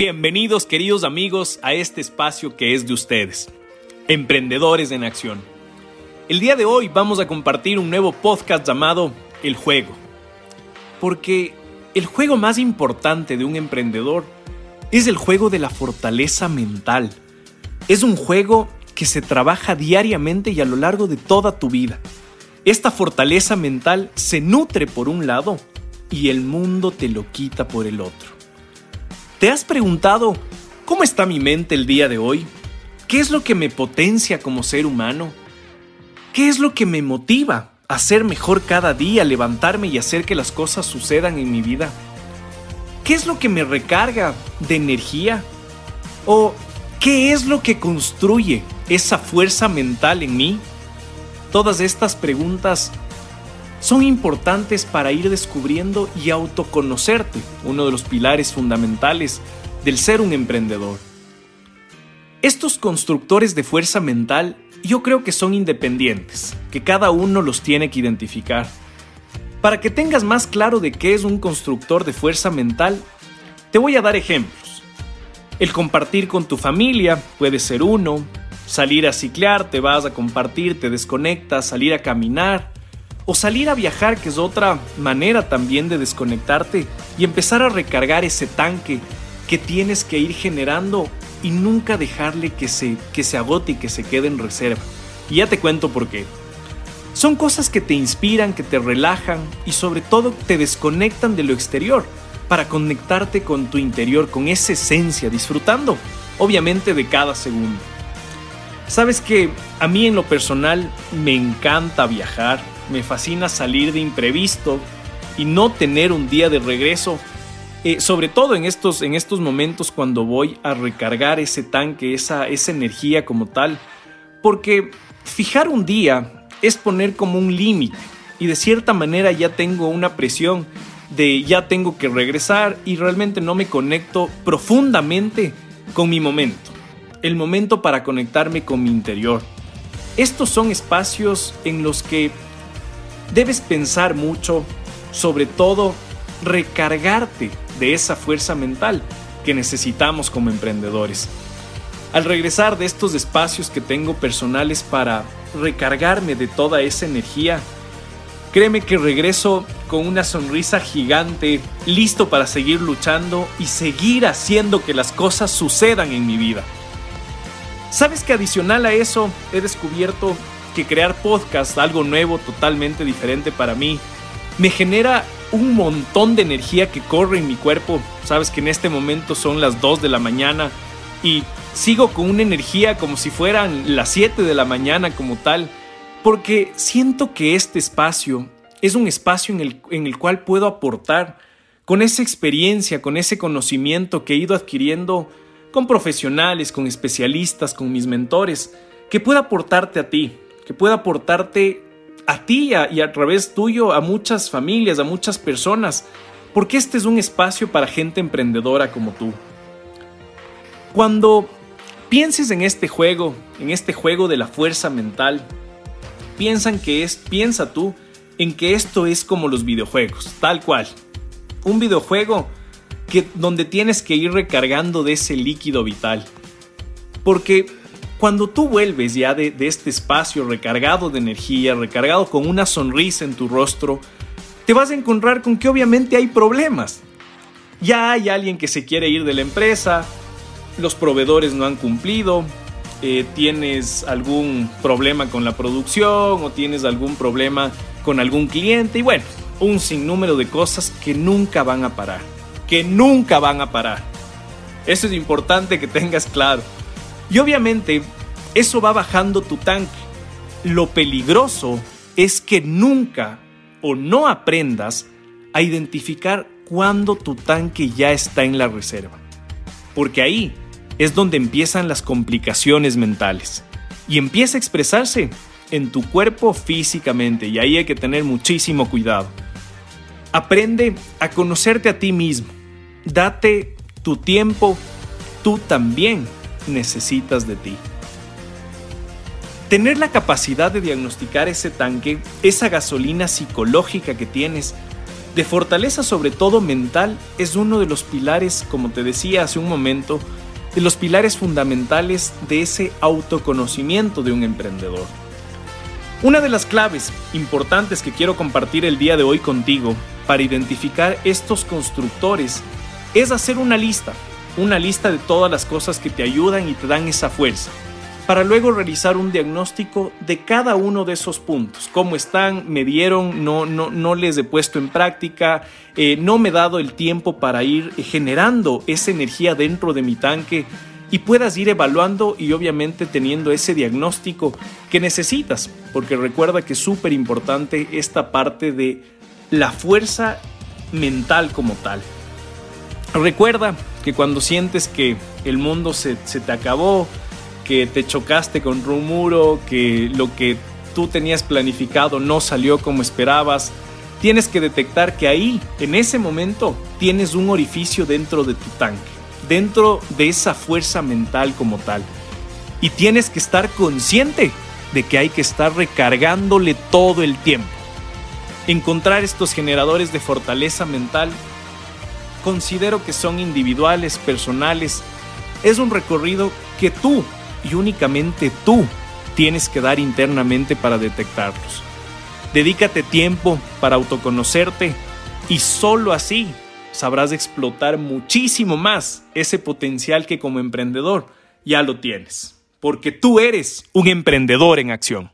Bienvenidos queridos amigos a este espacio que es de ustedes, Emprendedores en Acción. El día de hoy vamos a compartir un nuevo podcast llamado El Juego. Porque el juego más importante de un emprendedor es el juego de la fortaleza mental. Es un juego que se trabaja diariamente y a lo largo de toda tu vida. Esta fortaleza mental se nutre por un lado y el mundo te lo quita por el otro. ¿Te has preguntado cómo está mi mente el día de hoy? ¿Qué es lo que me potencia como ser humano? ¿Qué es lo que me motiva a ser mejor cada día, levantarme y hacer que las cosas sucedan en mi vida? ¿Qué es lo que me recarga de energía? ¿O qué es lo que construye esa fuerza mental en mí? Todas estas preguntas son importantes para ir descubriendo y autoconocerte, uno de los pilares fundamentales del ser un emprendedor. Estos constructores de fuerza mental yo creo que son independientes, que cada uno los tiene que identificar. Para que tengas más claro de qué es un constructor de fuerza mental, te voy a dar ejemplos. El compartir con tu familia puede ser uno, salir a ciclar, te vas a compartir, te desconectas, salir a caminar, o salir a viajar, que es otra manera también de desconectarte y empezar a recargar ese tanque que tienes que ir generando y nunca dejarle que se, que se agote y que se quede en reserva. Y ya te cuento por qué. Son cosas que te inspiran, que te relajan y sobre todo te desconectan de lo exterior para conectarte con tu interior, con esa esencia, disfrutando obviamente de cada segundo. Sabes que a mí en lo personal me encanta viajar, me fascina salir de imprevisto y no tener un día de regreso, eh, sobre todo en estos, en estos momentos cuando voy a recargar ese tanque, esa, esa energía como tal, porque fijar un día es poner como un límite y de cierta manera ya tengo una presión de ya tengo que regresar y realmente no me conecto profundamente con mi momento, el momento para conectarme con mi interior. Estos son espacios en los que debes pensar mucho, sobre todo recargarte de esa fuerza mental que necesitamos como emprendedores. Al regresar de estos espacios que tengo personales para recargarme de toda esa energía, créeme que regreso con una sonrisa gigante, listo para seguir luchando y seguir haciendo que las cosas sucedan en mi vida. ¿Sabes que adicional a eso he descubierto que crear podcast, algo nuevo, totalmente diferente para mí, me genera un montón de energía que corre en mi cuerpo. Sabes que en este momento son las 2 de la mañana y sigo con una energía como si fueran las 7 de la mañana como tal, porque siento que este espacio es un espacio en el, en el cual puedo aportar con esa experiencia, con ese conocimiento que he ido adquiriendo con profesionales, con especialistas, con mis mentores, que pueda aportarte a ti, que pueda aportarte a ti y a través tuyo a muchas familias, a muchas personas, porque este es un espacio para gente emprendedora como tú. Cuando pienses en este juego, en este juego de la fuerza mental, piensan que es, piensa tú en que esto es como los videojuegos, tal cual. Un videojuego que, donde tienes que ir recargando de ese líquido vital. Porque cuando tú vuelves ya de, este espacio recargado de energía, recargado con una sonrisa en tu rostro, te vas a encontrar con que obviamente hay problemas. Ya hay alguien que se quiere ir de la empresa, los proveedores no han cumplido, eh, tienes algún problema con la producción o tienes algún problema con algún cliente y bueno, un sinnúmero de cosas que nunca van a parar, que nunca van a parar. Eso es importante que tengas claro. Y obviamente eso va bajando tu tanque. Lo peligroso es que nunca o no aprendas a identificar cuándo tu tanque ya está en la reserva. Porque ahí es donde empiezan las complicaciones mentales y empieza a expresarse en tu cuerpo físicamente y ahí hay que tener muchísimo cuidado. Aprende a conocerte a ti mismo. Date tu tiempo. Tú también necesitas de ti. Tener la capacidad de diagnosticar ese tanque, esa gasolina psicológica que tienes, de fortaleza sobre todo mental es uno de los pilares, como te decía hace un momento, de los pilares fundamentales de ese autoconocimiento de un emprendedor. Una de las claves importantes que quiero compartir el día de hoy contigo para identificar estos constructores es hacer una lista, una lista de todas las cosas que te ayudan y te dan esa fuerza, para luego realizar un diagnóstico de cada uno de esos puntos. ¿Cómo están? ¿Me dieron? ¿No, no, no les he puesto en práctica? Eh, ¿No me he dado el tiempo para ir generando esa energía dentro de mi tanque? Y puedas ir evaluando y obviamente teniendo ese diagnóstico que necesitas, porque recuerda que es súper importante esta parte de la fuerza mental como tal. Recuerda que cuando sientes que el mundo se, se te acabó, que te chocaste contra un muro, que lo que tú tenías planificado no salió como esperabas, tienes que detectar que ahí, en ese momento, tienes un orificio dentro de tu tanque, dentro de esa fuerza mental como tal. Y tienes que estar consciente de que hay que estar recargándole todo el tiempo. Encontrar estos generadores de fortaleza mental considero que son individuales, personales. Es un recorrido que tú y únicamente tú tienes que dar internamente para detectarlos. Dedícate tiempo para autoconocerte y solo así sabrás explotar muchísimo más ese potencial que como emprendedor ya lo tienes, porque tú eres un emprendedor en acción.